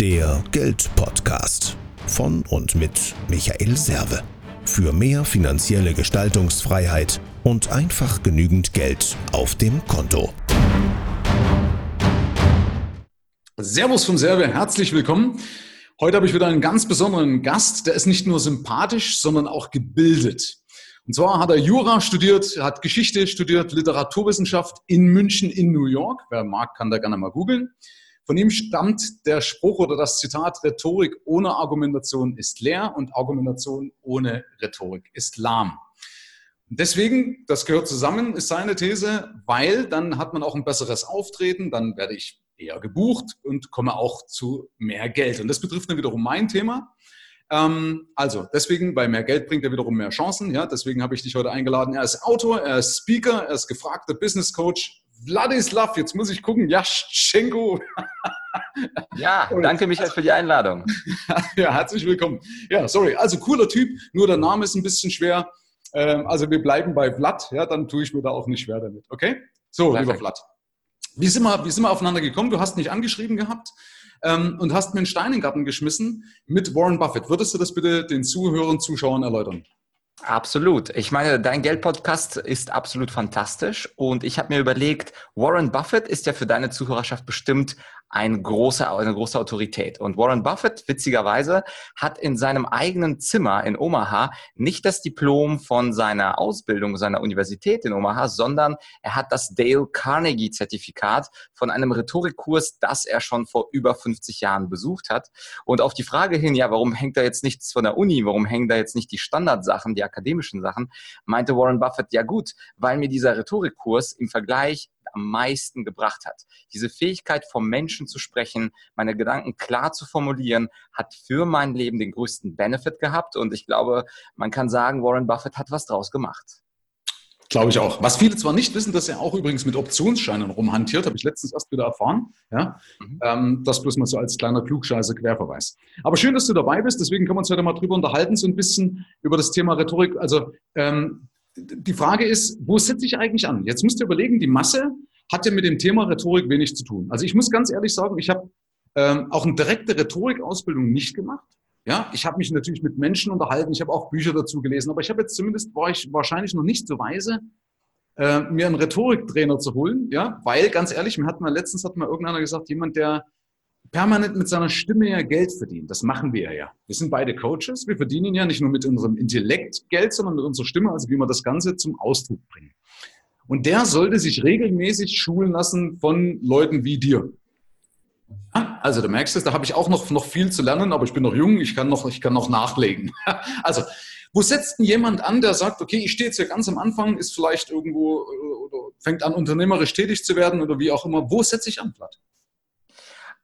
Der Geldpodcast von und mit Michael Serve. Für mehr finanzielle Gestaltungsfreiheit und einfach genügend Geld auf dem Konto. Servus vom Serve, herzlich willkommen. Heute habe ich wieder einen ganz besonderen Gast, der ist nicht nur sympathisch, sondern auch gebildet. Und zwar hat er Jura studiert, hat Geschichte studiert, Literaturwissenschaft in München, in New York. Wer mag, kann da gerne mal googeln. Von ihm stammt der Spruch oder das Zitat, Rhetorik ohne Argumentation ist leer und Argumentation ohne Rhetorik ist lahm. Deswegen, das gehört zusammen, ist seine These, weil dann hat man auch ein besseres Auftreten, dann werde ich eher gebucht und komme auch zu mehr Geld. Und das betrifft dann wiederum mein Thema. Ähm, also, deswegen, weil mehr Geld bringt er wiederum mehr Chancen. Ja, deswegen habe ich dich heute eingeladen. Er ist Autor, er ist Speaker, er ist gefragter Business Coach, Vladislav, jetzt muss ich gucken, Jaschenko. Ja, danke Michael für die Einladung. ja, herzlich willkommen. Ja, sorry, also cooler Typ, nur der Name ist ein bisschen schwer. Ähm, also wir bleiben bei Vlad, ja, dann tue ich mir da auch nicht schwer damit, okay? So, Perfekt. lieber Vlad. Wie sind, wir, wie sind wir aufeinander gekommen? Du hast mich angeschrieben gehabt ähm, und hast mir einen Stein in den Garten geschmissen mit Warren Buffett. Würdest du das bitte den Zuhörern, Zuschauern erläutern? Absolut. Ich meine, dein Geld-Podcast ist absolut fantastisch und ich habe mir überlegt, Warren Buffett ist ja für deine Zuhörerschaft bestimmt ein großer, eine große Autorität. Und Warren Buffett, witzigerweise, hat in seinem eigenen Zimmer in Omaha nicht das Diplom von seiner Ausbildung, seiner Universität in Omaha, sondern er hat das Dale Carnegie Zertifikat von einem Rhetorikkurs, das er schon vor über 50 Jahren besucht hat. Und auf die Frage hin, ja, warum hängt da jetzt nichts von der Uni? Warum hängen da jetzt nicht die Standardsachen, die akademischen Sachen? Meinte Warren Buffett, ja gut, weil mir dieser Rhetorikkurs im Vergleich am meisten gebracht hat. Diese Fähigkeit, vom Menschen zu sprechen, meine Gedanken klar zu formulieren, hat für mein Leben den größten Benefit gehabt. Und ich glaube, man kann sagen, Warren Buffett hat was draus gemacht. Glaube ich auch. Was viele zwar nicht wissen, dass er auch übrigens mit Optionsscheinen rumhantiert, habe ich letztens erst wieder erfahren. Ja? Mhm. Ähm, das bloß mal so als kleiner Klugscheiße Querverweis. Aber schön, dass du dabei bist. Deswegen können wir uns heute mal drüber unterhalten, so ein bisschen über das Thema Rhetorik. Also ähm, die Frage ist, wo setze ich eigentlich an? Jetzt müsst ihr überlegen, die Masse hat ja mit dem Thema Rhetorik wenig zu tun. Also ich muss ganz ehrlich sagen, ich habe ähm, auch eine direkte Rhetorikausbildung nicht gemacht. Ja, ich habe mich natürlich mit Menschen unterhalten, ich habe auch Bücher dazu gelesen, aber ich habe jetzt zumindest, war ich wahrscheinlich noch nicht so weise, äh, mir einen Rhetoriktrainer zu holen, ja, weil ganz ehrlich, mir hat mal letztens hat mal irgendeiner gesagt, jemand, der permanent mit seiner Stimme ja Geld verdient. Das machen wir ja. Wir sind beide Coaches. Wir verdienen ja nicht nur mit unserem Intellekt Geld, sondern mit unserer Stimme, also wie wir das Ganze zum Ausdruck bringen. Und der sollte sich regelmäßig schulen lassen von Leuten wie dir. Ja, also du merkst es, da habe ich auch noch, noch viel zu lernen, aber ich bin noch jung, ich kann noch, ich kann noch nachlegen. also, wo setzt denn jemand an, der sagt, okay, ich stehe jetzt hier ganz am Anfang, ist vielleicht irgendwo oder fängt an, unternehmerisch tätig zu werden oder wie auch immer. Wo setze ich an, Platt?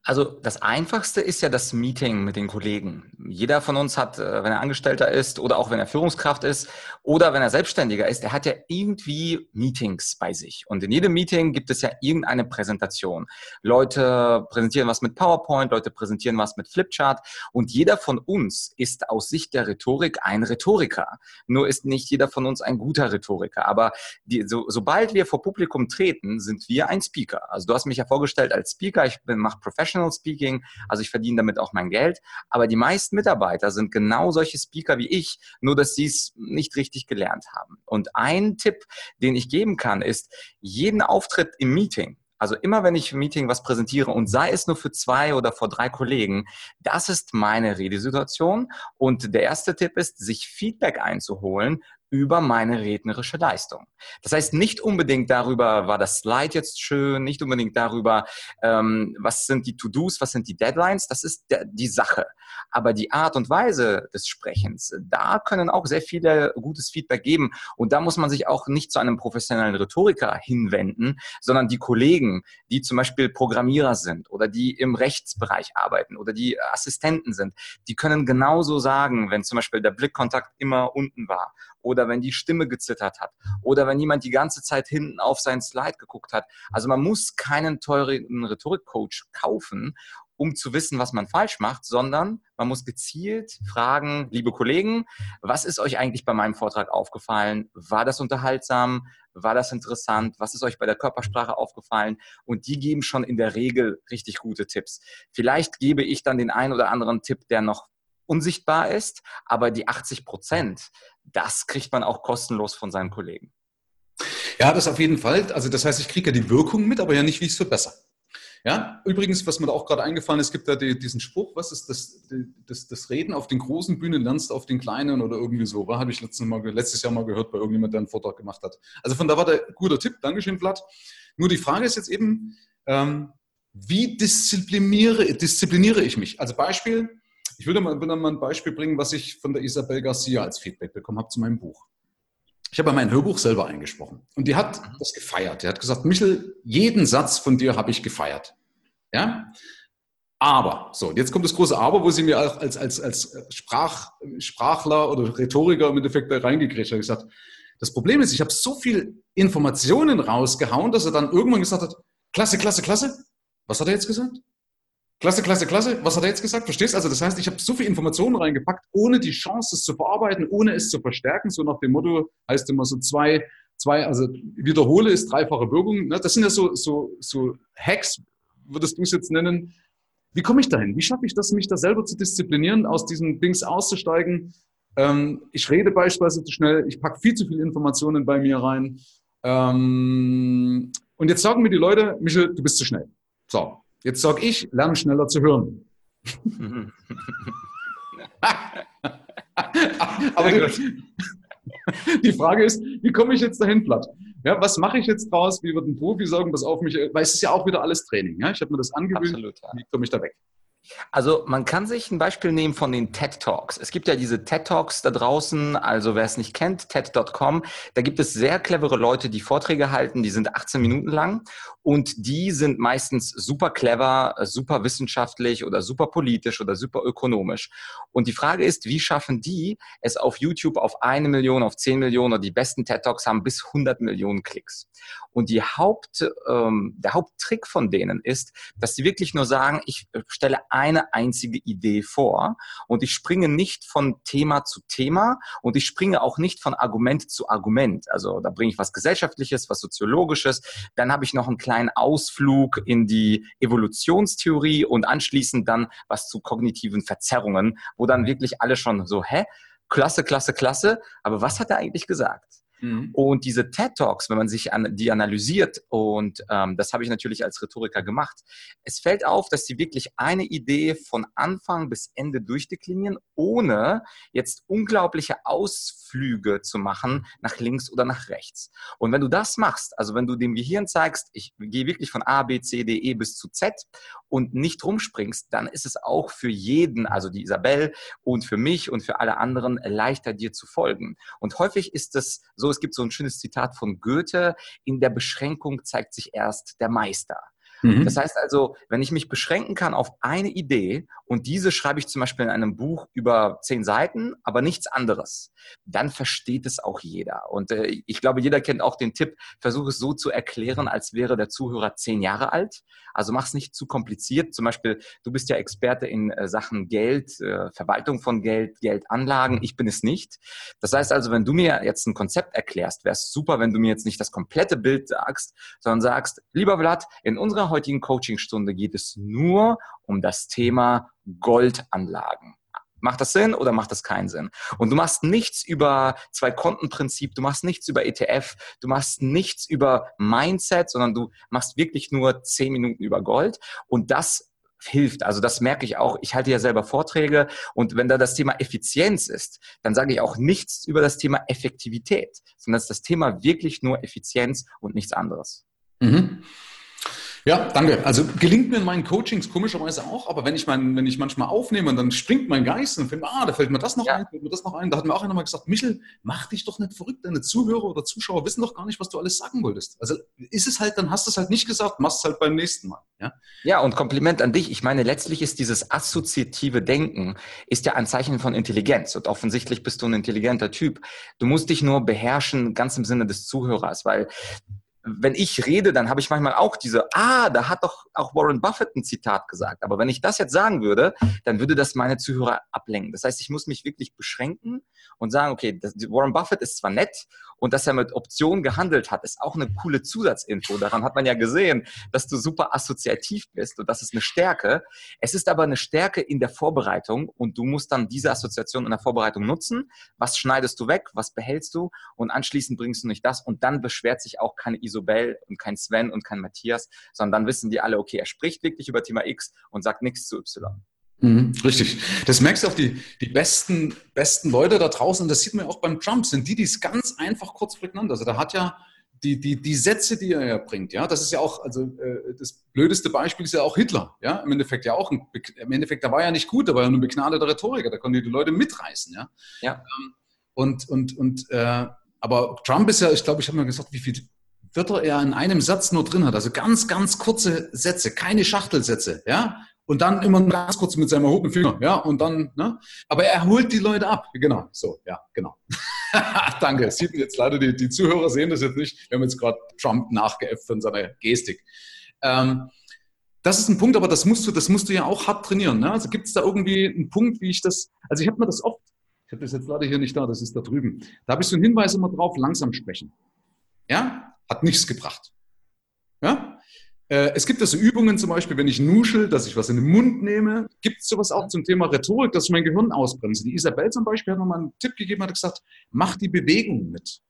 Also das Einfachste ist ja das Meeting mit den Kollegen. Jeder von uns hat, äh, wenn er Angestellter ist oder auch wenn er Führungskraft ist oder wenn er Selbstständiger ist, er hat ja irgendwie Meetings bei sich. Und in jedem Meeting gibt es ja irgendeine Präsentation. Leute präsentieren was mit PowerPoint, Leute präsentieren was mit Flipchart und jeder von uns ist aus Sicht der Rhetorik ein Rhetoriker. Nur ist nicht jeder von uns ein guter Rhetoriker. Aber die, so, sobald wir vor Publikum treten, sind wir ein Speaker. Also du hast mich ja vorgestellt als Speaker, ich mache Professional Professional Speaking, also ich verdiene damit auch mein Geld. Aber die meisten Mitarbeiter sind genau solche Speaker wie ich, nur dass sie es nicht richtig gelernt haben. Und ein Tipp, den ich geben kann, ist, jeden Auftritt im Meeting, also immer wenn ich im Meeting was präsentiere und sei es nur für zwei oder vor drei Kollegen, das ist meine Redesituation. Und der erste Tipp ist, sich Feedback einzuholen über meine rednerische Leistung. Das heißt nicht unbedingt darüber, war das Slide jetzt schön, nicht unbedingt darüber, ähm, was sind die To-Dos, was sind die Deadlines, das ist die Sache. Aber die Art und Weise des Sprechens, da können auch sehr viele gutes Feedback geben. Und da muss man sich auch nicht zu einem professionellen Rhetoriker hinwenden, sondern die Kollegen, die zum Beispiel Programmierer sind oder die im Rechtsbereich arbeiten oder die Assistenten sind, die können genauso sagen, wenn zum Beispiel der Blickkontakt immer unten war oder wenn die Stimme gezittert hat oder wenn jemand die ganze Zeit hinten auf sein Slide geguckt hat. Also man muss keinen teuren Rhetorikcoach kaufen, um zu wissen, was man falsch macht, sondern man muss gezielt fragen, liebe Kollegen, was ist euch eigentlich bei meinem Vortrag aufgefallen? War das unterhaltsam? War das interessant? Was ist euch bei der Körpersprache aufgefallen? Und die geben schon in der Regel richtig gute Tipps. Vielleicht gebe ich dann den einen oder anderen Tipp, der noch unsichtbar ist, aber die 80 Prozent, das kriegt man auch kostenlos von seinen Kollegen. Ja, das auf jeden Fall. Also das heißt, ich kriege ja die Wirkung mit, aber ja nicht, wie ich es verbessere. Ja, übrigens, was mir da auch gerade eingefallen ist, gibt da die, diesen Spruch, was ist das, das, das Reden auf den großen Bühnen lernst auf den kleinen oder irgendwie so. War, habe ich letztes, mal, letztes Jahr mal gehört bei irgendjemand, der einen Vortrag gemacht hat. Also von da war der guter Tipp. Dankeschön, Vlad. Nur die Frage ist jetzt eben, ähm, wie diszipliniere, diszipliniere ich mich? Also Beispiel, ich würde mal, würde mal ein Beispiel bringen, was ich von der Isabel Garcia als Feedback bekommen habe zu meinem Buch. Ich habe mein Hörbuch selber eingesprochen und die hat mhm. das gefeiert. Die hat gesagt, Michel, jeden Satz von dir habe ich gefeiert. Ja? Aber, so, jetzt kommt das große Aber, wo sie mir auch als, als, als Sprach, Sprachler oder Rhetoriker im Endeffekt da reingekriegt hat. gesagt, das Problem ist, ich habe so viel Informationen rausgehauen, dass er dann irgendwann gesagt hat, klasse, klasse, klasse. Was hat er jetzt gesagt? Klasse, klasse, klasse. Was hat er jetzt gesagt? Verstehst? Also das heißt, ich habe so viel Informationen reingepackt, ohne die Chance, es zu verarbeiten, ohne es zu verstärken. So nach dem Motto heißt immer so zwei, zwei, also wiederhole ist dreifache Wirkung. Ne? Das sind ja so, so, so Hacks, würdest du es jetzt nennen. Wie komme ich dahin? Wie schaffe ich das, mich da selber zu disziplinieren, aus diesen Dings auszusteigen? Ähm, ich rede beispielsweise zu schnell, ich packe viel zu viele Informationen bei mir rein. Ähm, und jetzt sagen mir die Leute, Michel, du bist zu schnell. So, Jetzt sage ich, lerne schneller zu hören. Aber die, die, Frage ist, wie komme ich jetzt dahin platt? Ja, was mache ich jetzt draus? Wie wird ein Profi sagen, pass auf mich, weil es ist ja auch wieder alles Training. Ja? Ich habe mir das angewöhnt. Absolut, ja. Wie komme ich da weg? Also man kann sich ein Beispiel nehmen von den TED Talks. Es gibt ja diese TED Talks da draußen, also wer es nicht kennt, TED.com, da gibt es sehr clevere Leute, die Vorträge halten, die sind 18 Minuten lang und die sind meistens super clever, super wissenschaftlich oder super politisch oder super ökonomisch. Und die Frage ist, wie schaffen die es auf YouTube auf eine Million, auf 10 Millionen oder die besten TED Talks haben bis 100 Millionen Klicks. Und die Haupt, ähm, der Haupttrick von denen ist, dass sie wirklich nur sagen, ich stelle eine einzige Idee vor und ich springe nicht von Thema zu Thema und ich springe auch nicht von Argument zu Argument. Also da bringe ich was Gesellschaftliches, was Soziologisches, dann habe ich noch einen kleinen Ausflug in die Evolutionstheorie und anschließend dann was zu kognitiven Verzerrungen, wo dann wirklich alle schon so, hä? Klasse, klasse, klasse. Aber was hat er eigentlich gesagt? Mhm. Und diese TED Talks, wenn man sich an, die analysiert, und ähm, das habe ich natürlich als Rhetoriker gemacht, es fällt auf, dass sie wirklich eine Idee von Anfang bis Ende durchdeklinieren, ohne jetzt unglaubliche Ausflüge zu machen nach links oder nach rechts. Und wenn du das machst, also wenn du dem Gehirn zeigst, ich gehe wirklich von A, B, C, D, E bis zu Z und nicht rumspringst, dann ist es auch für jeden, also die Isabel und für mich und für alle anderen leichter dir zu folgen. Und häufig ist es so, es gibt so ein schönes Zitat von Goethe, in der Beschränkung zeigt sich erst der Meister. Mhm. Das heißt also, wenn ich mich beschränken kann auf eine Idee und diese schreibe ich zum Beispiel in einem Buch über zehn Seiten, aber nichts anderes, dann versteht es auch jeder. Und äh, ich glaube, jeder kennt auch den Tipp, versuche es so zu erklären, als wäre der Zuhörer zehn Jahre alt. Also mach es nicht zu kompliziert. Zum Beispiel, du bist ja Experte in äh, Sachen Geld, äh, Verwaltung von Geld, Geldanlagen. Ich bin es nicht. Das heißt also, wenn du mir jetzt ein Konzept erklärst, wäre es super, wenn du mir jetzt nicht das komplette Bild sagst, sondern sagst, lieber Vlad, in unserer heutigen Coachingstunde geht es nur um das Thema Goldanlagen. Macht das Sinn oder macht das keinen Sinn? Und du machst nichts über Zwei-Konten-Prinzip, du machst nichts über ETF, du machst nichts über Mindset, sondern du machst wirklich nur zehn Minuten über Gold. Und das hilft. Also das merke ich auch. Ich halte ja selber Vorträge und wenn da das Thema Effizienz ist, dann sage ich auch nichts über das Thema Effektivität, sondern das ist das Thema wirklich nur Effizienz und nichts anderes. Mhm. Ja, danke. Also gelingt mir in meinen Coachings komischerweise auch, aber wenn ich mein, wenn ich manchmal aufnehme und dann springt mein Geist und finde, ah, da fällt mir das noch ja. ein, fällt mir das noch ein. Da hat mir auch einer mal gesagt, Michel, mach dich doch nicht verrückt. Deine Zuhörer oder Zuschauer wissen doch gar nicht, was du alles sagen wolltest. Also ist es halt, dann hast du es halt nicht gesagt, machst es halt beim nächsten Mal. Ja? ja, und Kompliment an dich. Ich meine, letztlich ist dieses assoziative Denken ist ja ein Zeichen von Intelligenz und offensichtlich bist du ein intelligenter Typ. Du musst dich nur beherrschen, ganz im Sinne des Zuhörers, weil wenn ich rede, dann habe ich manchmal auch diese, ah, da hat doch auch Warren Buffett ein Zitat gesagt. Aber wenn ich das jetzt sagen würde, dann würde das meine Zuhörer ablenken. Das heißt, ich muss mich wirklich beschränken und sagen, okay, das, Warren Buffett ist zwar nett und dass er mit Optionen gehandelt hat, ist auch eine coole Zusatzinfo. Daran hat man ja gesehen, dass du super assoziativ bist und das ist eine Stärke. Es ist aber eine Stärke in der Vorbereitung und du musst dann diese Assoziation in der Vorbereitung nutzen. Was schneidest du weg? Was behältst du? Und anschließend bringst du nicht das und dann beschwert sich auch keine Isobel und kein Sven und kein Matthias, sondern dann wissen die alle, okay, er spricht wirklich über Thema X und sagt nichts zu Y. Mhm, richtig. Das merkst du auch, die, die besten, besten Leute da draußen, und das sieht man ja auch beim Trump, sind die, die es ganz einfach kurz prägnant. Also da hat ja die, die, die Sätze, die er ja bringt, ja, das ist ja auch, also äh, das blödeste Beispiel ist ja auch Hitler, ja, im Endeffekt ja auch, ein, im Endeffekt, da war ja nicht gut, da war ja nur ein begnadeter Rhetoriker, da konnte die Leute mitreißen, ja. ja. Ähm, und, und, und, äh, aber Trump ist ja, ich glaube, ich habe mal gesagt, wie viel Wörter er in einem Satz nur drin hat. Also ganz, ganz kurze Sätze, keine Schachtelsätze, ja. Und dann immer ganz kurz mit seinem erhobenen Finger, ja. Und dann, ne? Aber er holt die Leute ab. Genau, so, ja, genau. Danke. Sieht jetzt leider, die, die Zuhörer sehen das jetzt nicht. Wir haben jetzt gerade Trump nachgeäfft von seiner Gestik. Ähm, das ist ein Punkt, aber das musst du, das musst du ja auch hart trainieren. Ne? Also gibt es da irgendwie einen Punkt, wie ich das, also ich habe mir das oft, ich habe das jetzt leider hier nicht da, das ist da drüben. Da habe ich so einen Hinweis immer drauf, langsam sprechen. Ja, hat nichts gebracht. Ja? Äh, es gibt also Übungen, zum Beispiel, wenn ich nuschel, dass ich was in den Mund nehme. Gibt es sowas auch zum Thema Rhetorik, dass ich mein Gehirn ausbremse? Die Isabel zum Beispiel hat nochmal einen Tipp gegeben, hat gesagt, mach die Bewegung mit.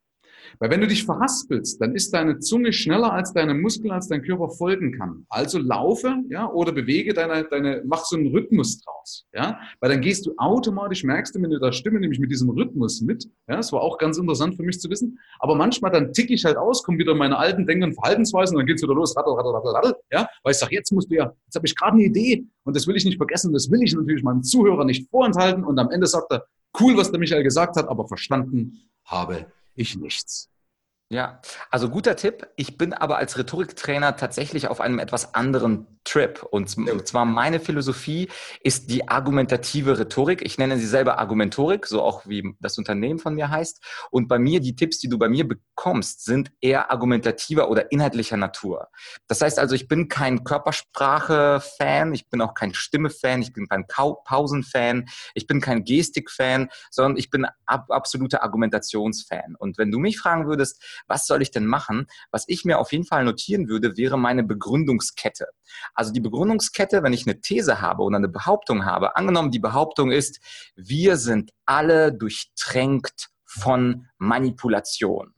Weil wenn du dich verhaspelst, dann ist deine Zunge schneller als deine Muskeln, als dein Körper folgen kann. Also laufe, ja, oder bewege deine, deine, mach so einen Rhythmus draus, ja. Weil dann gehst du automatisch, merkst du mit der Stimme nämlich mit diesem Rhythmus mit. Ja, das war auch ganz interessant für mich zu wissen. Aber manchmal dann tick ich halt aus, komme wieder meine alten Denken und Verhaltensweisen und dann geht's wieder los, rattel, rattel, rattel, rattel, ja. Weil ich sage, jetzt musst du ja, jetzt habe ich gerade eine Idee und das will ich nicht vergessen, das will ich natürlich meinem Zuhörer nicht vorenthalten und am Ende sagt er, cool, was der Michael gesagt hat, aber verstanden habe ich nichts. Ja, also guter Tipp. Ich bin aber als Rhetoriktrainer tatsächlich auf einem etwas anderen Trip. Und zwar meine Philosophie ist die argumentative Rhetorik. Ich nenne sie selber Argumentorik, so auch wie das Unternehmen von mir heißt. Und bei mir, die Tipps, die du bei mir bekommst, sind eher argumentativer oder inhaltlicher Natur. Das heißt also, ich bin kein Körpersprache-Fan, ich bin auch kein Stimme-Fan, ich bin kein Pausen-Fan, ich bin kein Gestik-Fan, sondern ich bin ab absoluter Argumentationsfan. Und wenn du mich fragen würdest, was soll ich denn machen? Was ich mir auf jeden Fall notieren würde, wäre meine Begründungskette. Also die Begründungskette, wenn ich eine These habe oder eine Behauptung habe, angenommen die Behauptung ist, wir sind alle durchtränkt von Manipulation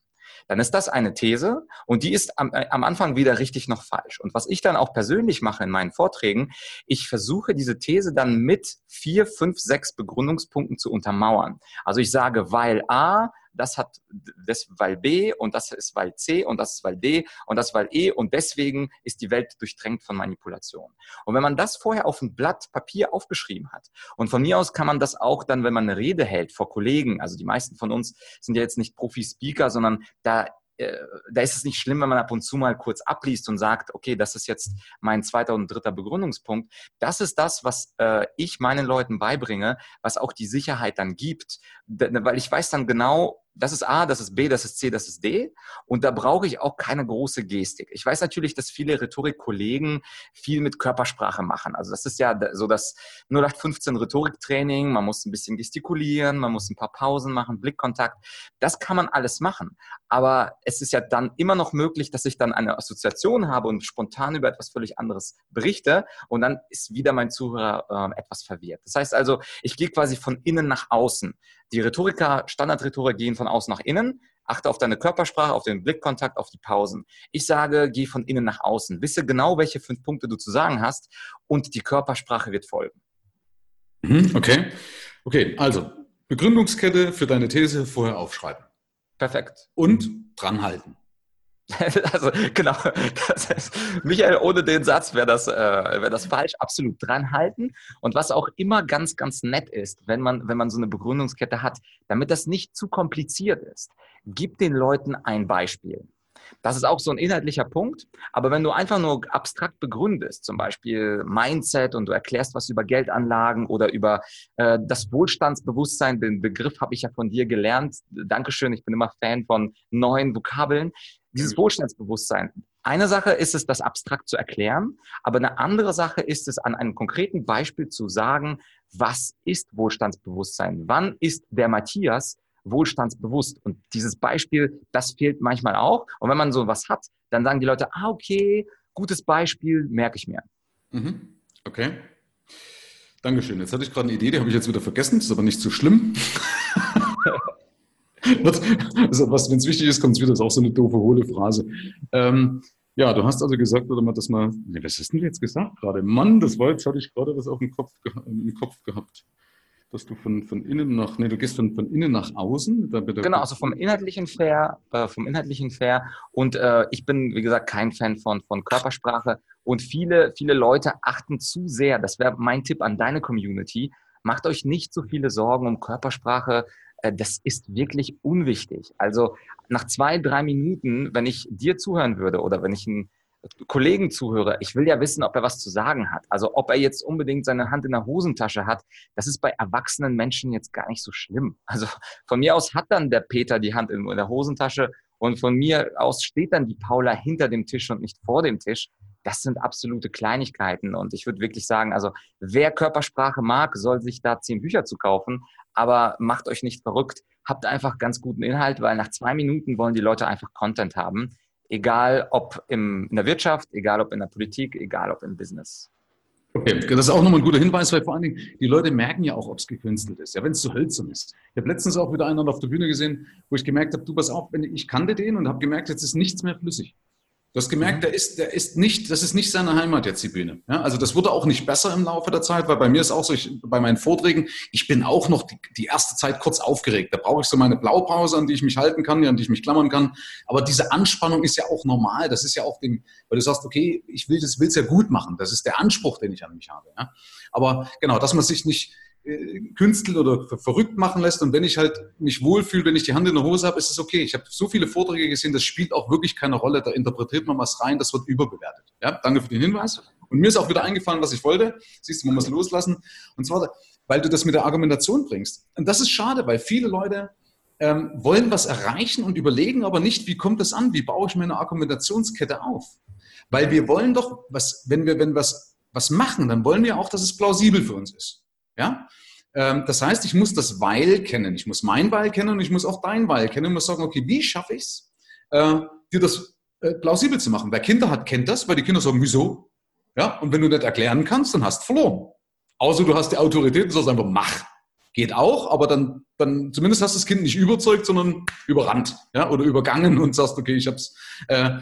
dann ist das eine These und die ist am, äh, am, Anfang weder richtig noch falsch. Und was ich dann auch persönlich mache in meinen Vorträgen, ich versuche diese These dann mit vier, fünf, sechs Begründungspunkten zu untermauern. Also ich sage, weil A, das hat das weil B und das ist weil C und das ist weil D und das weil E und deswegen ist die Welt durchtränkt von Manipulation. Und wenn man das vorher auf ein Blatt Papier aufgeschrieben hat und von mir aus kann man das auch dann, wenn man eine Rede hält vor Kollegen, also die meisten von uns sind ja jetzt nicht Profi-Speaker, sondern da äh, da ist es nicht schlimm, wenn man ab und zu mal kurz abliest und sagt, okay, das ist jetzt mein zweiter und dritter Begründungspunkt. Das ist das, was äh, ich meinen Leuten beibringe, was auch die Sicherheit dann gibt, weil ich weiß dann genau, das ist A, das ist B, das ist C, das ist D. Und da brauche ich auch keine große Gestik. Ich weiß natürlich, dass viele Rhetorikkollegen viel mit Körpersprache machen. Also das ist ja so das 0815 Rhetoriktraining. Man muss ein bisschen gestikulieren, man muss ein paar Pausen machen, Blickkontakt. Das kann man alles machen. Aber es ist ja dann immer noch möglich, dass ich dann eine Assoziation habe und spontan über etwas völlig anderes berichte. Und dann ist wieder mein Zuhörer äh, etwas verwirrt. Das heißt also, ich gehe quasi von innen nach außen. Die Rhetoriker, Standardrhetoriker gehen von außen nach innen. Achte auf deine Körpersprache, auf den Blickkontakt, auf die Pausen. Ich sage, geh von innen nach außen. Wisse genau, welche fünf Punkte du zu sagen hast und die Körpersprache wird folgen. Mhm, okay. Okay, also Begründungskette für deine These vorher aufschreiben. Perfekt. Und dranhalten. Also genau, das heißt, Michael, ohne den Satz wäre das, äh, wär das falsch, absolut dranhalten. Und was auch immer ganz, ganz nett ist, wenn man, wenn man so eine Begründungskette hat, damit das nicht zu kompliziert ist, gib den Leuten ein Beispiel. Das ist auch so ein inhaltlicher Punkt. Aber wenn du einfach nur abstrakt begründest, zum Beispiel Mindset und du erklärst was über Geldanlagen oder über äh, das Wohlstandsbewusstsein, den Begriff habe ich ja von dir gelernt. Dankeschön, ich bin immer Fan von neuen Vokabeln dieses Wohlstandsbewusstsein. Eine Sache ist es, das abstrakt zu erklären, aber eine andere Sache ist es, an einem konkreten Beispiel zu sagen, was ist Wohlstandsbewusstsein? Wann ist der Matthias wohlstandsbewusst? Und dieses Beispiel, das fehlt manchmal auch. Und wenn man so was hat, dann sagen die Leute, ah, okay, gutes Beispiel, merke ich mir. Mhm. Okay. Dankeschön. Jetzt hatte ich gerade eine Idee, die habe ich jetzt wieder vergessen, das ist aber nicht so schlimm. also, was, wenn es wichtig ist, kommt es wieder. Das ist auch so eine doofe, hohle Phrase. Ähm, ja, du hast also gesagt, oder mal, dass man, nee, was hast du denn jetzt gesagt gerade? Mann, das war jetzt, hatte ich gerade das auf dem Kopf, im Kopf gehabt dass du von, von innen nach, nee, du gehst von, von innen nach außen. genau, also vom inhaltlichen Fair, äh, vom inhaltlichen Fair. Und äh, ich bin, wie gesagt, kein Fan von, von Körpersprache. Und viele, viele Leute achten zu sehr, das wäre mein Tipp an deine Community, macht euch nicht so viele Sorgen um Körpersprache. Äh, das ist wirklich unwichtig. Also nach zwei, drei Minuten, wenn ich dir zuhören würde oder wenn ich ein Kollegen zuhöre, ich will ja wissen, ob er was zu sagen hat. Also ob er jetzt unbedingt seine Hand in der Hosentasche hat, das ist bei erwachsenen Menschen jetzt gar nicht so schlimm. Also von mir aus hat dann der Peter die Hand in der Hosentasche und von mir aus steht dann die Paula hinter dem Tisch und nicht vor dem Tisch. Das sind absolute Kleinigkeiten. Und ich würde wirklich sagen, also wer Körpersprache mag, soll sich da zehn Bücher zu kaufen. Aber macht euch nicht verrückt. Habt einfach ganz guten Inhalt, weil nach zwei Minuten wollen die Leute einfach Content haben. Egal ob im, in der Wirtschaft, egal ob in der Politik, egal ob im Business. Okay, das ist auch nochmal ein guter Hinweis, weil vor allen Dingen die Leute merken ja auch, ob es gekünstelt ist, ja, wenn es zu hölzern ist. Ich habe letztens auch wieder einen auf der Bühne gesehen, wo ich gemerkt habe, du pass auf, ich kannte den und habe gemerkt, jetzt ist nichts mehr flüssig. Du hast gemerkt, mhm. der ist, der ist nicht, das ist nicht seine Heimat jetzt, die Bühne. Ja, also das wurde auch nicht besser im Laufe der Zeit, weil bei mir ist auch so, ich, bei meinen Vorträgen, ich bin auch noch die, die erste Zeit kurz aufgeregt. Da brauche ich so meine Blaupause, an die ich mich halten kann, an die ich mich klammern kann. Aber diese Anspannung ist ja auch normal. Das ist ja auch dem, weil du sagst, okay, ich will das, will's ja gut machen. Das ist der Anspruch, den ich an mich habe. Ja? Aber genau, dass man sich nicht, äh, künsteln oder verrückt machen lässt. Und wenn ich halt mich wohlfühle, wenn ich die Hand in der Hose habe, ist es okay. Ich habe so viele Vorträge gesehen, das spielt auch wirklich keine Rolle. Da interpretiert man was rein, das wird überbewertet. Ja, danke für den Hinweis. Und mir ist auch wieder eingefallen, was ich wollte. Siehst du, man muss loslassen. Und zwar, weil du das mit der Argumentation bringst. Und das ist schade, weil viele Leute ähm, wollen was erreichen und überlegen aber nicht, wie kommt das an? Wie baue ich meine Argumentationskette auf? Weil wir wollen doch, was, wenn wir, wenn was, was machen, dann wollen wir auch, dass es plausibel für uns ist. Ja? Ähm, das heißt, ich muss das Weil kennen. Ich muss mein Weil kennen und ich muss auch dein Weil kennen und muss sagen, okay, wie schaffe ich es, äh, dir das äh, plausibel zu machen? Wer Kinder hat, kennt das, weil die Kinder sagen, wieso? Ja? Und wenn du nicht erklären kannst, dann hast du verloren. Außer du hast die Autorität und sagst einfach, mach. Geht auch, aber dann, dann zumindest hast du das Kind nicht überzeugt, sondern überrannt ja? oder übergangen und sagst, okay, ich hab's. Äh,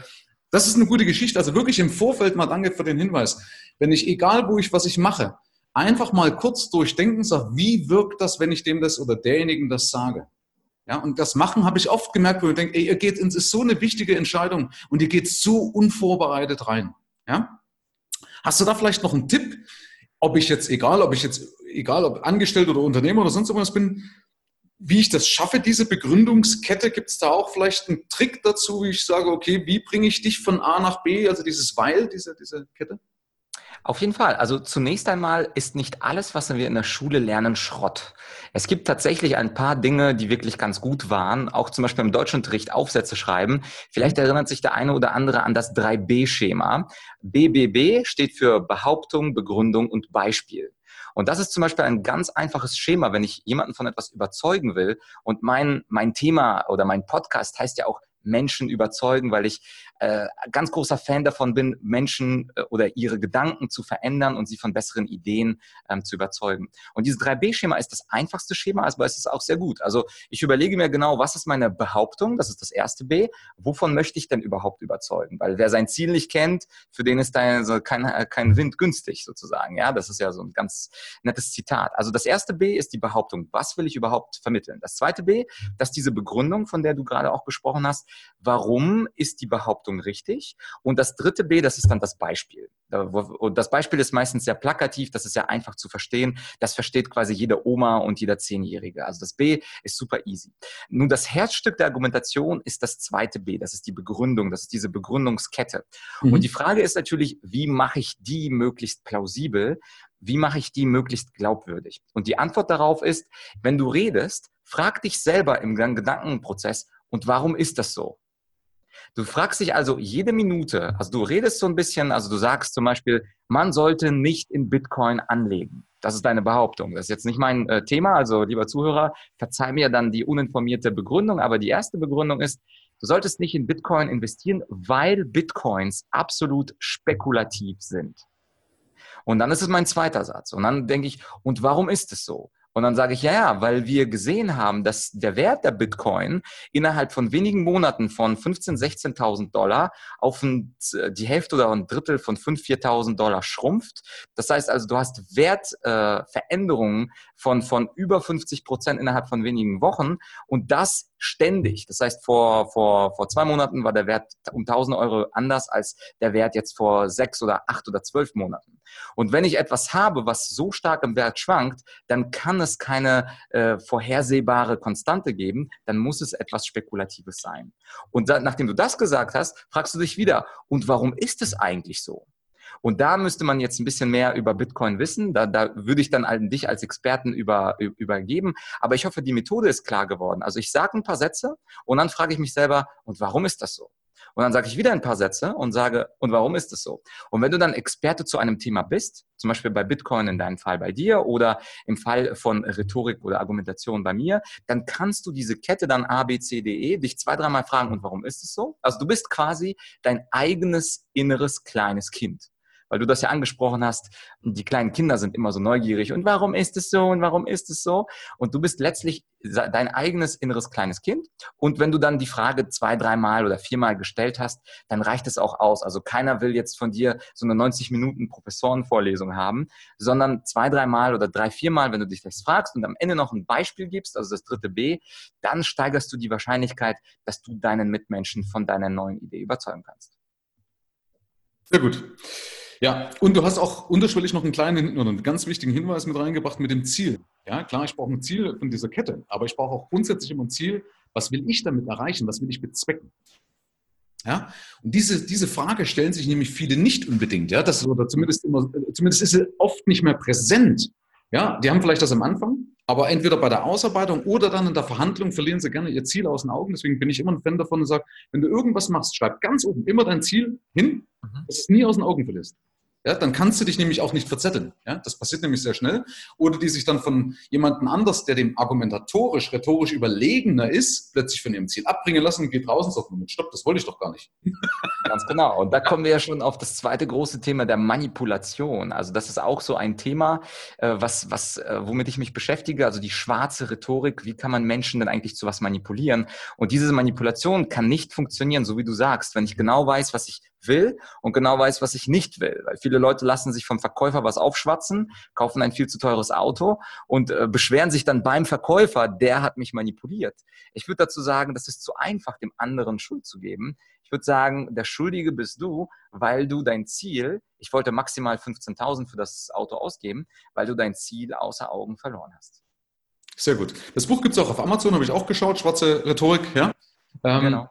das ist eine gute Geschichte. Also wirklich im Vorfeld mal danke für den Hinweis. Wenn ich, egal wo ich, was ich mache, einfach mal kurz durchdenken, sag, wie wirkt das, wenn ich dem das oder derjenigen das sage? Ja, und das Machen habe ich oft gemerkt, wo ich denke, ey, ihr geht, es ist so eine wichtige Entscheidung und ihr geht so unvorbereitet rein. Ja? Hast du da vielleicht noch einen Tipp, ob ich jetzt, egal, ob ich jetzt, egal, ob Angestellter oder Unternehmer oder sonst irgendwas bin, wie ich das schaffe, diese Begründungskette, gibt es da auch vielleicht einen Trick dazu, wie ich sage, okay, wie bringe ich dich von A nach B, also dieses Weil, diese, diese Kette? Auf jeden Fall. Also zunächst einmal ist nicht alles, was wir in der Schule lernen, Schrott. Es gibt tatsächlich ein paar Dinge, die wirklich ganz gut waren. Auch zum Beispiel im Deutschunterricht Aufsätze schreiben. Vielleicht erinnert sich der eine oder andere an das 3B-Schema. BBB steht für Behauptung, Begründung und Beispiel. Und das ist zum Beispiel ein ganz einfaches Schema, wenn ich jemanden von etwas überzeugen will. Und mein, mein Thema oder mein Podcast heißt ja auch Menschen überzeugen, weil ich äh, ganz großer Fan davon bin, Menschen äh, oder ihre Gedanken zu verändern und sie von besseren Ideen ähm, zu überzeugen. Und dieses 3B-Schema ist das einfachste Schema, aber es ist auch sehr gut. Also ich überlege mir genau, was ist meine Behauptung, das ist das erste B, wovon möchte ich denn überhaupt überzeugen? Weil wer sein Ziel nicht kennt, für den ist da also kein, äh, kein Wind günstig sozusagen. Ja, das ist ja so ein ganz nettes Zitat. Also das erste B ist die Behauptung, was will ich überhaupt vermitteln? Das zweite B, dass diese Begründung, von der du gerade auch gesprochen hast, warum ist die Behauptung richtig? Und das dritte B, das ist dann das Beispiel. Und das Beispiel ist meistens sehr plakativ, das ist sehr einfach zu verstehen. Das versteht quasi jede Oma und jeder Zehnjährige. Also das B ist super easy. Nun, das Herzstück der Argumentation ist das zweite B, das ist die Begründung, das ist diese Begründungskette. Mhm. Und die Frage ist natürlich, wie mache ich die möglichst plausibel? Wie mache ich die möglichst glaubwürdig? Und die Antwort darauf ist, wenn du redest, frag dich selber im Gedankenprozess, und warum ist das so? Du fragst dich also jede Minute, also du redest so ein bisschen, also du sagst zum Beispiel, man sollte nicht in Bitcoin anlegen. Das ist deine Behauptung. Das ist jetzt nicht mein äh, Thema, also lieber Zuhörer, verzeih mir dann die uninformierte Begründung, aber die erste Begründung ist, du solltest nicht in Bitcoin investieren, weil Bitcoins absolut spekulativ sind. Und dann ist es mein zweiter Satz. Und dann denke ich, und warum ist es so? Und dann sage ich, ja, ja, weil wir gesehen haben, dass der Wert der Bitcoin innerhalb von wenigen Monaten von 15.000, 16.000 Dollar auf ein, die Hälfte oder ein Drittel von 5.000, 4.000 Dollar schrumpft. Das heißt also, du hast Wertveränderungen äh, von, von über 50 Prozent innerhalb von wenigen Wochen und das ständig. Das heißt, vor, vor, vor zwei Monaten war der Wert um 1000 Euro anders als der Wert jetzt vor sechs oder acht oder zwölf Monaten. Und wenn ich etwas habe, was so stark im Wert schwankt, dann kann es keine äh, vorhersehbare Konstante geben, dann muss es etwas Spekulatives sein. Und da, nachdem du das gesagt hast, fragst du dich wieder, und warum ist es eigentlich so? Und da müsste man jetzt ein bisschen mehr über Bitcoin wissen. Da, da würde ich dann an dich als Experten über, übergeben. Aber ich hoffe, die Methode ist klar geworden. Also ich sage ein paar Sätze und dann frage ich mich selber, und warum ist das so? Und dann sage ich wieder ein paar Sätze und sage, und warum ist das so? Und wenn du dann Experte zu einem Thema bist, zum Beispiel bei Bitcoin in deinem Fall bei dir oder im Fall von Rhetorik oder Argumentation bei mir, dann kannst du diese Kette dann A, B, C, D, E dich zwei, dreimal fragen, und warum ist es so? Also du bist quasi dein eigenes inneres kleines Kind weil du das ja angesprochen hast, die kleinen Kinder sind immer so neugierig und warum ist es so und warum ist es so? Und du bist letztlich dein eigenes inneres kleines Kind. Und wenn du dann die Frage zwei, dreimal oder viermal gestellt hast, dann reicht es auch aus. Also keiner will jetzt von dir so eine 90 Minuten Professorenvorlesung haben, sondern zwei, dreimal oder drei, viermal, wenn du dich das fragst und am Ende noch ein Beispiel gibst, also das dritte B, dann steigerst du die Wahrscheinlichkeit, dass du deinen Mitmenschen von deiner neuen Idee überzeugen kannst. Sehr gut. Ja, und du hast auch unterschwellig noch einen kleinen oder einen ganz wichtigen Hinweis mit reingebracht mit dem Ziel. Ja, klar, ich brauche ein Ziel von dieser Kette, aber ich brauche auch grundsätzlich immer ein Ziel, was will ich damit erreichen, was will ich bezwecken. Ja, und diese, diese Frage stellen sich nämlich viele nicht unbedingt. Ja, das oder zumindest immer, zumindest ist sie oft nicht mehr präsent. Ja, die haben vielleicht das am Anfang, aber entweder bei der Ausarbeitung oder dann in der Verhandlung verlieren sie gerne ihr Ziel aus den Augen. Deswegen bin ich immer ein Fan davon und sage, wenn du irgendwas machst, schreib ganz oben immer dein Ziel hin, mhm. dass es nie aus den Augen verlierst ja, dann kannst du dich nämlich auch nicht verzetteln. Ja, das passiert nämlich sehr schnell. Oder die sich dann von jemandem anders, der dem argumentatorisch, rhetorisch überlegener ist, plötzlich von ihrem Ziel abbringen lassen und geht draußen und sagt, Moment, stopp, das wollte ich doch gar nicht. Ganz genau. Und da kommen wir ja schon auf das zweite große Thema der Manipulation. Also das ist auch so ein Thema, äh, was, was, äh, womit ich mich beschäftige. Also die schwarze Rhetorik. Wie kann man Menschen denn eigentlich zu was manipulieren? Und diese Manipulation kann nicht funktionieren, so wie du sagst, wenn ich genau weiß, was ich will und genau weiß, was ich nicht will. Weil viele Leute lassen sich vom Verkäufer was aufschwatzen, kaufen ein viel zu teures Auto und äh, beschweren sich dann beim Verkäufer, der hat mich manipuliert. Ich würde dazu sagen, das ist zu einfach, dem anderen Schuld zu geben. Ich würde sagen, der Schuldige bist du, weil du dein Ziel, ich wollte maximal 15.000 für das Auto ausgeben, weil du dein Ziel außer Augen verloren hast. Sehr gut. Das Buch gibt es auch auf Amazon, habe ich auch geschaut, Schwarze Rhetorik, ja. Ähm, genau.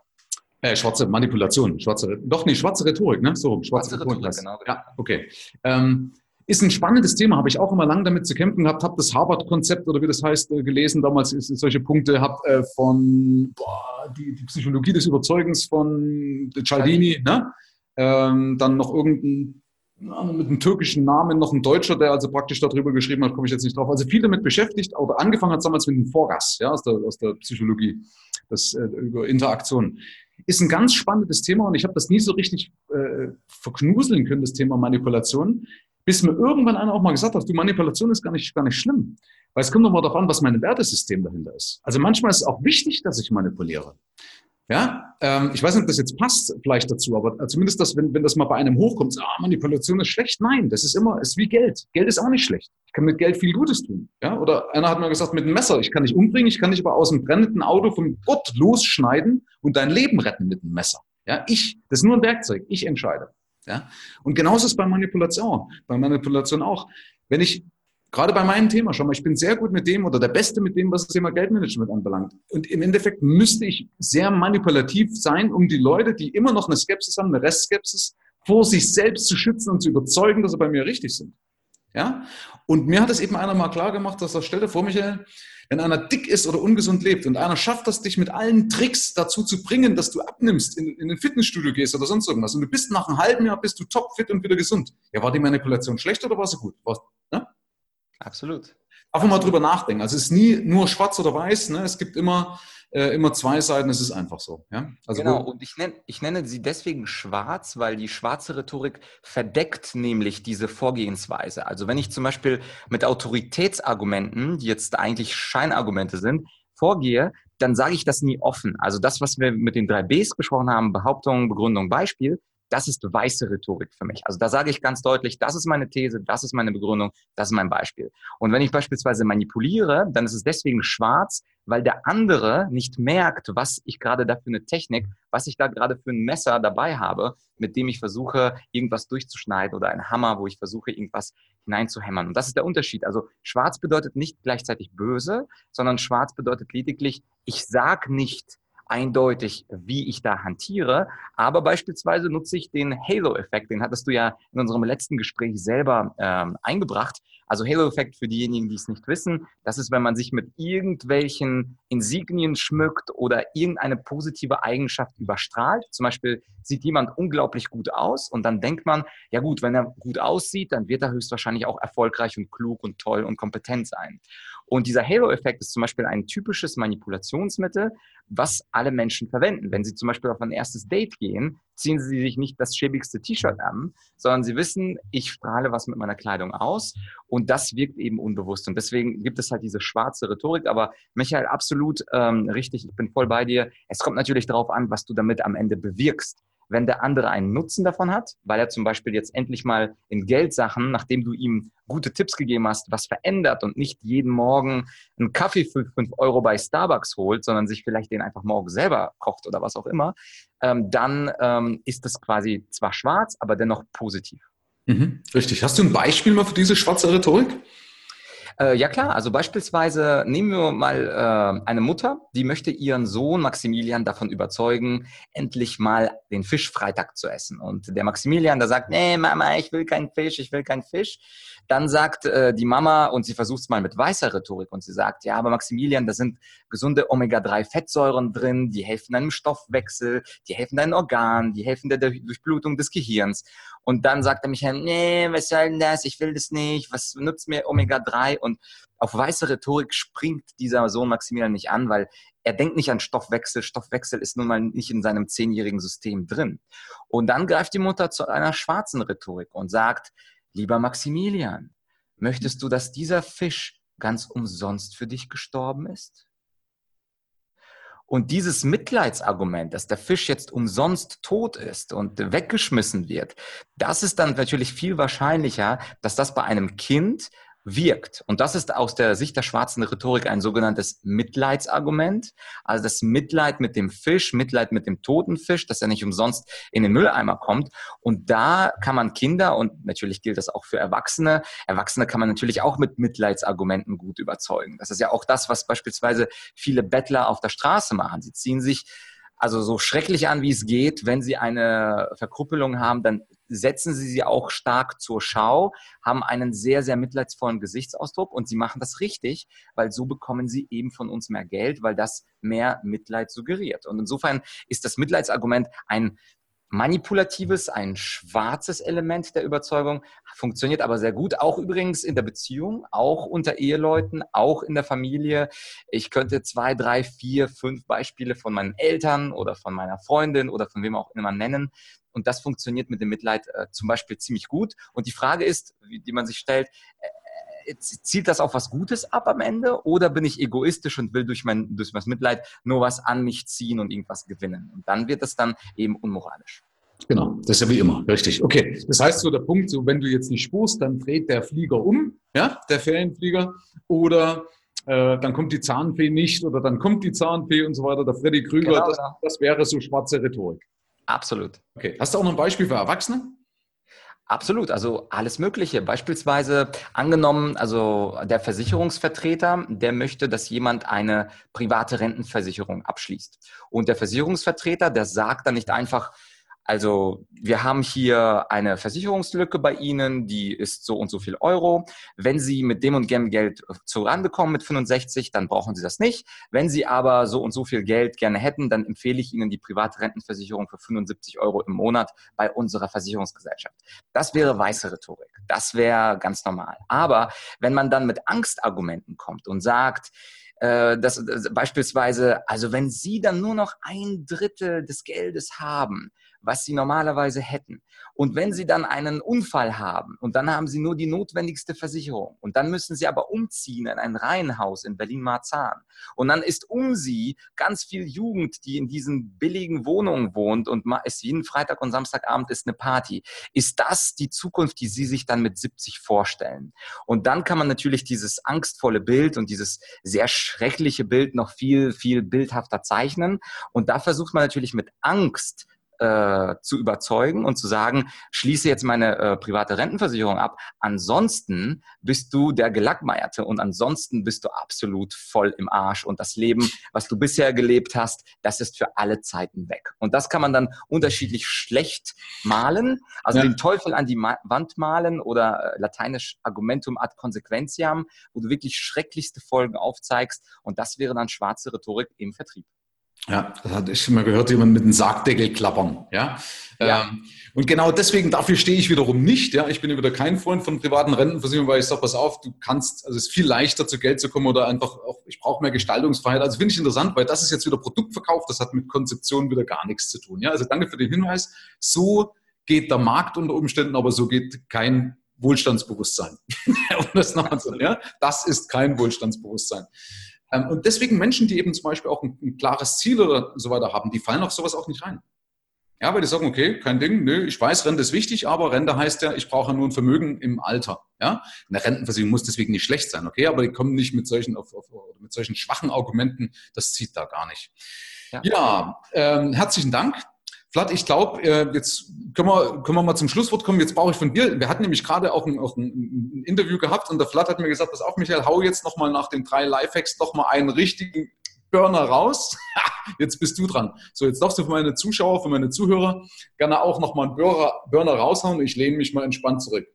Äh, schwarze Manipulation, schwarze, doch nicht, schwarze Rhetorik, ne? So, schwarze, schwarze Rhetorik, Rhetorik genau, genau. Ja, okay. Ähm, ist ein spannendes Thema, habe ich auch immer lange damit zu kämpfen gehabt, habe das Harvard-Konzept oder wie das heißt äh, gelesen, damals ist, solche Punkte, habe äh, von boah, die, die, Psychologie des Überzeugens von Cialdini, ne? Ähm, dann noch irgendein mit einem türkischen Namen, noch ein Deutscher, der also praktisch darüber geschrieben hat, komme ich jetzt nicht drauf. Also viel damit beschäftigt oder angefangen hat damals mit dem Vorgas, ja, aus der, aus der Psychologie, das äh, über Interaktion. Ist ein ganz spannendes Thema und ich habe das nie so richtig äh, verknuseln können, das Thema Manipulation, bis mir irgendwann einer auch mal gesagt hat, du, Manipulation ist gar nicht, gar nicht schlimm. Weil es kommt doch mal darauf an, was mein Wertesystem dahinter ist. Also manchmal ist es auch wichtig, dass ich manipuliere. Ja, ähm, ich weiß nicht, ob das jetzt passt vielleicht dazu, aber zumindest das, wenn, wenn das mal bei einem hochkommt, ah, Manipulation ist schlecht. Nein, das ist immer, ist wie Geld. Geld ist auch nicht schlecht. Ich kann mit Geld viel Gutes tun. Ja, oder einer hat mir gesagt, mit einem Messer, ich kann dich umbringen, ich kann dich aber aus einem brennenden Auto vom Gott losschneiden und dein Leben retten mit einem Messer. Ja, ich, das ist nur ein Werkzeug. Ich entscheide. Ja, und genauso ist es bei Manipulation. Bei Manipulation auch. Wenn ich Gerade bei meinem Thema, schau mal, ich bin sehr gut mit dem oder der Beste mit dem, was das Thema Geldmanagement anbelangt. Und im Endeffekt müsste ich sehr manipulativ sein, um die Leute, die immer noch eine Skepsis haben, eine Restskepsis, vor sich selbst zu schützen und zu überzeugen, dass sie bei mir richtig sind. Ja? Und mir hat es eben einer mal klar gemacht, dass er, stell dir vor, Michael, wenn einer dick ist oder ungesund lebt und einer schafft das, dich mit allen Tricks dazu zu bringen, dass du abnimmst, in, in ein Fitnessstudio gehst oder sonst irgendwas und du bist nach einem halben Jahr, bist du topfit und wieder gesund. Ja, war die Manipulation schlecht oder war sie gut? War, ne? Absolut. Einfach mal drüber nachdenken. Also es ist nie nur schwarz oder weiß. Ne? Es gibt immer äh, immer zwei Seiten, es ist einfach so. Ja? Also genau, und ich nenne, ich nenne sie deswegen schwarz, weil die schwarze Rhetorik verdeckt nämlich diese Vorgehensweise. Also wenn ich zum Beispiel mit Autoritätsargumenten, die jetzt eigentlich Scheinargumente sind, vorgehe, dann sage ich das nie offen. Also das, was wir mit den drei Bs gesprochen haben, Behauptung, Begründung, Beispiel, das ist weiße Rhetorik für mich. Also da sage ich ganz deutlich, das ist meine These, das ist meine Begründung, das ist mein Beispiel. Und wenn ich beispielsweise manipuliere, dann ist es deswegen schwarz, weil der andere nicht merkt, was ich gerade da für eine Technik, was ich da gerade für ein Messer dabei habe, mit dem ich versuche, irgendwas durchzuschneiden oder ein Hammer, wo ich versuche, irgendwas hineinzuhämmern. Und das ist der Unterschied. Also schwarz bedeutet nicht gleichzeitig böse, sondern schwarz bedeutet lediglich, ich sag nicht, eindeutig, wie ich da hantiere. Aber beispielsweise nutze ich den Halo-Effekt, den hattest du ja in unserem letzten Gespräch selber ähm, eingebracht. Also Halo-Effekt für diejenigen, die es nicht wissen, das ist, wenn man sich mit irgendwelchen Insignien schmückt oder irgendeine positive Eigenschaft überstrahlt. Zum Beispiel sieht jemand unglaublich gut aus und dann denkt man, ja gut, wenn er gut aussieht, dann wird er höchstwahrscheinlich auch erfolgreich und klug und toll und kompetent sein. Und dieser Halo-Effekt ist zum Beispiel ein typisches Manipulationsmittel, was alle Menschen verwenden. Wenn sie zum Beispiel auf ein erstes Date gehen, ziehen sie sich nicht das schäbigste T-Shirt an, sondern sie wissen, ich strahle was mit meiner Kleidung aus und das wirkt eben unbewusst. Und deswegen gibt es halt diese schwarze Rhetorik. Aber Michael, absolut ähm, richtig, ich bin voll bei dir. Es kommt natürlich darauf an, was du damit am Ende bewirkst wenn der andere einen Nutzen davon hat, weil er zum Beispiel jetzt endlich mal in Geldsachen, nachdem du ihm gute Tipps gegeben hast, was verändert und nicht jeden Morgen einen Kaffee für 5 Euro bei Starbucks holt, sondern sich vielleicht den einfach morgen selber kocht oder was auch immer, ähm, dann ähm, ist das quasi zwar schwarz, aber dennoch positiv. Mhm, richtig. Hast du ein Beispiel mal für diese schwarze Rhetorik? Äh, ja klar, also beispielsweise nehmen wir mal äh, eine Mutter, die möchte ihren Sohn Maximilian davon überzeugen, endlich mal den Fischfreitag zu essen. Und der Maximilian, der sagt, nee Mama, ich will keinen Fisch, ich will keinen Fisch. Dann sagt äh, die Mama, und sie versucht es mal mit weißer Rhetorik, und sie sagt, ja, aber Maximilian, da sind gesunde Omega-3-Fettsäuren drin, die helfen deinem Stoffwechsel, die helfen deinen Organen, die helfen der Durchblutung des Gehirns. Und dann sagt er mich, nee, was soll denn das? Ich will das nicht. Was nutzt mir Omega-3? Und auf weiße Rhetorik springt dieser Sohn Maximilian nicht an, weil er denkt nicht an Stoffwechsel. Stoffwechsel ist nun mal nicht in seinem zehnjährigen System drin. Und dann greift die Mutter zu einer schwarzen Rhetorik und sagt, lieber Maximilian, möchtest du, dass dieser Fisch ganz umsonst für dich gestorben ist? Und dieses Mitleidsargument, dass der Fisch jetzt umsonst tot ist und weggeschmissen wird, das ist dann natürlich viel wahrscheinlicher, dass das bei einem Kind wirkt. Und das ist aus der Sicht der schwarzen Rhetorik ein sogenanntes Mitleidsargument. Also das Mitleid mit dem Fisch, Mitleid mit dem toten Fisch, dass er nicht umsonst in den Mülleimer kommt. Und da kann man Kinder, und natürlich gilt das auch für Erwachsene, Erwachsene kann man natürlich auch mit Mitleidsargumenten gut überzeugen. Das ist ja auch das, was beispielsweise viele Bettler auf der Straße machen. Sie ziehen sich also so schrecklich an, wie es geht. Wenn Sie eine Verkrüppelung haben, dann setzen Sie sie auch stark zur Schau, haben einen sehr, sehr mitleidsvollen Gesichtsausdruck und Sie machen das richtig, weil so bekommen Sie eben von uns mehr Geld, weil das mehr Mitleid suggeriert. Und insofern ist das Mitleidsargument ein manipulatives, ein schwarzes Element der Überzeugung, funktioniert aber sehr gut, auch übrigens in der Beziehung, auch unter Eheleuten, auch in der Familie. Ich könnte zwei, drei, vier, fünf Beispiele von meinen Eltern oder von meiner Freundin oder von wem auch immer nennen. Und das funktioniert mit dem Mitleid äh, zum Beispiel ziemlich gut. Und die Frage ist, die man sich stellt, zielt das auf was Gutes ab am Ende oder bin ich egoistisch und will durch mein, durch das Mitleid nur was an mich ziehen und irgendwas gewinnen? Und dann wird das dann eben unmoralisch. Genau, das ist ja wie immer, richtig. Okay, das heißt so der Punkt, so wenn du jetzt nicht spurst, dann dreht der Flieger um, ja, der Ferienflieger, oder äh, dann kommt die Zahnfee nicht oder dann kommt die Zahnfee und so weiter, der Freddy Krüger, genau, das, das wäre so schwarze Rhetorik. Absolut. Okay, hast du auch noch ein Beispiel für Erwachsene? Absolut, also alles Mögliche. Beispielsweise angenommen, also der Versicherungsvertreter, der möchte, dass jemand eine private Rentenversicherung abschließt. Und der Versicherungsvertreter, der sagt dann nicht einfach, Also wir haben hier eine Versicherungslücke bei Ihnen, die ist so und so viel Euro. Wenn Sie mit dem und dem Geld zurande kommen mit 65, dann brauchen Sie das nicht. Wenn Sie aber so und so viel Geld gerne hätten, dann empfehle ich Ihnen die private Rentenversicherung für 75 Euro im Monat bei unserer Versicherungsgesellschaft. Das wäre weiße Rhetorik. Das wäre ganz normal. Aber wenn man dann mit Angstargumenten kommt und sagt, äh, dass, dass beispielsweise, also wenn Sie dann nur noch ein Drittel des Geldes haben, was sie normalerweise hätten. Und wenn sie dann einen Unfall haben und dann haben sie nur die notwendigste Versicherung und dann müssen sie aber umziehen in ein Reihenhaus in Berlin-Marzahn und dann ist um sie ganz viel Jugend, die in diesen billigen Wohnungen wohnt und es jeden Freitag und Samstagabend ist eine Party. Ist das die Zukunft, die sie sich dann mit 70 vorstellen? Und dann kann man natürlich dieses angstvolle Bild und dieses sehr schreckliche Bild noch viel, viel bildhafter zeichnen. Und da versucht man natürlich mit Angst äh, zu überzeugen und zu sagen, schließe jetzt meine äh, private Rentenversicherung ab. Ansonsten bist du der Gelackmeierte und ansonsten bist du absolut voll im Arsch und das Leben, was du bisher gelebt hast, das ist für alle Zeiten weg. Und das kann man dann unterschiedlich schlecht malen, also ja. den Teufel an die Ma Wand malen oder äh, lateinisch Argumentum ad consequentiam, wo du wirklich schrecklichste Folgen aufzeigst und das wäre dann schwarze Rhetorik im Vertrieb. Ja, das hatte ich schon mal gehört, jemand mit einem Sargdeckel klappern. Ja? ja. Ähm, und genau deswegen, dafür stehe ich wiederum nicht. Ja? Ich bin wieder kein Freund von privaten Rentenversicherungen, weil ich sage, pass auf, du kannst, also es ist viel leichter zu Geld zu kommen oder einfach auch, ich brauche mehr Gestaltungsfreiheit. Also finde ich interessant, weil das ist jetzt wieder Produktverkauf, das hat mit Konzeption wieder gar nichts zu tun. Ja? Also danke für den Hinweis. So geht der Markt unter Umständen, aber so geht kein Wohlstandsbewusstsein. das, ja? das ist kein Wohlstandsbewusstsein. Ähm, und deswegen Menschen, die eben zum Beispiel auch ein, ein, klares Ziel oder so weiter haben, die fallen auf sowas auch nicht rein. Ja, weil die sagen, okay, kein Ding, nö, ich weiß, Rente ist wichtig, aber Rente heißt ja, ich brauche nur ein Vermögen im Alter. Ja, eine Rentenversicherung muss deswegen nicht schlecht sein, okay, aber die kommen nicht mit solchen, auf, auf, mit solchen schwachen Argumenten, das zieht da gar nicht. Ja, ja ähm, herzlichen Dank. Vlad, ich glaube, äh, jetzt können wir, können wir mal zum Schlusswort kommen. Jetzt brauche ich von dir, wir hatten nämlich gerade auch ein, auch ein, Interview gehabt und der Vlad hat mir gesagt, pass auf, Michael, hau jetzt nochmal nach den drei Lifehacks nochmal einen richtigen Burner raus. jetzt bist du dran. So, jetzt darfst du für meine Zuschauer, für meine Zuhörer gerne auch nochmal einen Burner raushauen. Ich lehne mich mal entspannt zurück.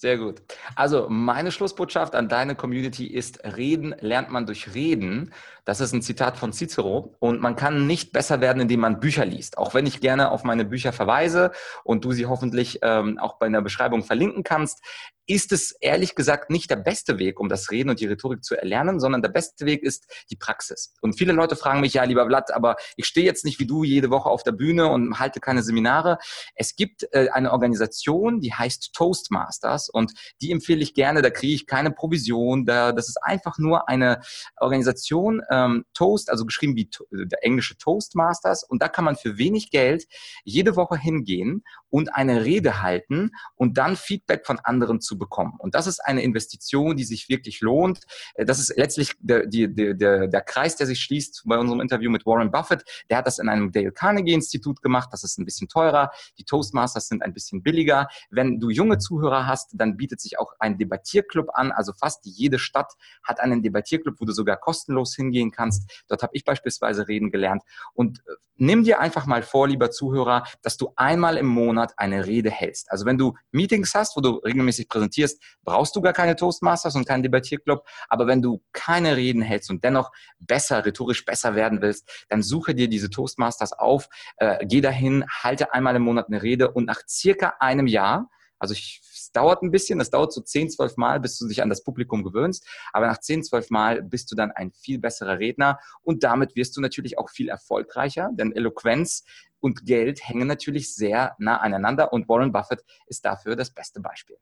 Sehr gut. Also meine Schlussbotschaft an deine Community ist, reden lernt man durch Reden. Das ist ein Zitat von Cicero. Und man kann nicht besser werden, indem man Bücher liest. Auch wenn ich gerne auf meine Bücher verweise und du sie hoffentlich ähm, auch bei einer Beschreibung verlinken kannst ist es ehrlich gesagt nicht der beste Weg, um das Reden und die Rhetorik zu erlernen, sondern der beste Weg ist die Praxis. Und viele Leute fragen mich, ja, lieber Blatt, aber ich stehe jetzt nicht wie du jede Woche auf der Bühne und halte keine Seminare. Es gibt äh, eine Organisation, die heißt Toastmasters und die empfehle ich gerne, da kriege ich keine Provision, da, das ist einfach nur eine Organisation, ähm, Toast, also geschrieben wie to der englische Toastmasters und da kann man für wenig Geld jede Woche hingehen und eine Rede halten und dann Feedback von anderen zu bekommen. Und das ist eine Investition, die sich wirklich lohnt. Äh, das ist letztlich der, die, der, der Kreis, der sich schließt bei unserem Interview mit Warren Buffett. Der hat das in einem Dale Carnegie Institut gemacht. Das ist ein bisschen teurer. Die Toastmasters sind ein bisschen billiger. Wenn du junge Zuhörer hast, dann bietet sich auch ein Debattierclub an. Also fast jede Stadt hat einen Debattierclub, wo du sogar kostenlos hingehen kannst. Dort habe ich beispielsweise reden gelernt. Und äh, nimm dir einfach mal vor, lieber Zuhörer, dass du einmal im Monat eine Rede hältst. Also wenn du Meetings hast, wo du regelmäßig präsentierst, präsentierst, brauchst du gar keine Toastmasters und keinen Debattierclub. Aber wenn du keine Reden hältst und dennoch besser, rhetorisch besser werden willst, dann suche dir diese Toastmasters auf, äh, geh dahin, halte einmal im Monat eine Rede und nach circa einem Jahr, also ich, es dauert ein bisschen, es dauert so 10, 12 Mal, bis du dich an das Publikum gewöhnst, aber nach 10, 12 Mal bist du dann ein viel besserer Redner und damit wirst du natürlich auch viel erfolgreicher, denn Eloquenz und Geld hängen natürlich sehr nah aneinander und Warren Buffett ist dafür das beste Beispiel.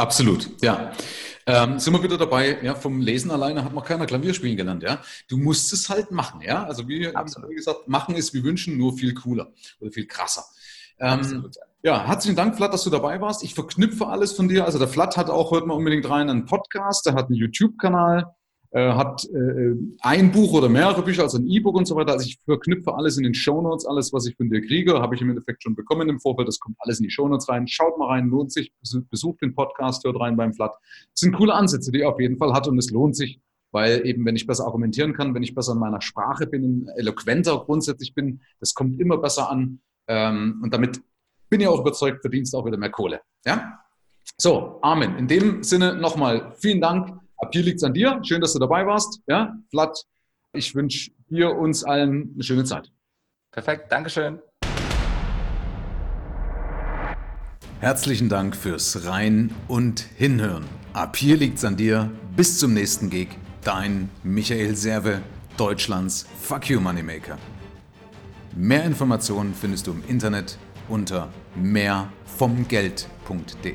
Absolut, ja. Ähm, sind wir wieder dabei, ja, vom Lesen alleine hat man keiner Klavier spielen gelernt, ja. Du musst es halt machen, ja. Also wie, wie gesagt, machen ist wie wünschen, nur viel cooler oder viel krasser. Ähm. Ja, herzlichen Dank, Flat, dass du dabei warst. Ich verknüpfe alles von dir. Also der Flat hat auch, hört mal unbedingt rein, einen Podcast, der hat einen YouTube-Kanal, äh, hat äh, ein Buch oder mehrere Bücher, also ein E-Book und so weiter. Also ich verknüpfe alles in den Show Notes, alles, was ich von dir kriege, habe ich im Endeffekt schon bekommen im Vorfeld. Das kommt alles in die Show Notes rein. Schaut mal rein, lohnt sich, besucht den Podcast, hört rein beim Flat. Das sind coole Ansätze, die er auf jeden Fall hat und es lohnt sich, weil eben, wenn ich besser argumentieren kann, wenn ich besser in meiner Sprache bin, eloquenter grundsätzlich bin, das kommt immer besser an. Ähm, und damit bin ich auch überzeugt, verdienst auch wieder mehr Kohle. Ja? So, Amen. In dem Sinne nochmal vielen Dank. Ab hier liegt es an dir. Schön, dass du dabei warst. Ja, Vlad, ich wünsche dir, uns allen eine schöne Zeit. Perfekt, Dankeschön. Herzlichen Dank fürs Rein und Hinhören. Ab hier liegt's an dir. Bis zum nächsten Gig. Dein Michael Serve, Deutschlands Fuck You Moneymaker. Mehr Informationen findest du im Internet unter mehrvomgeld.de.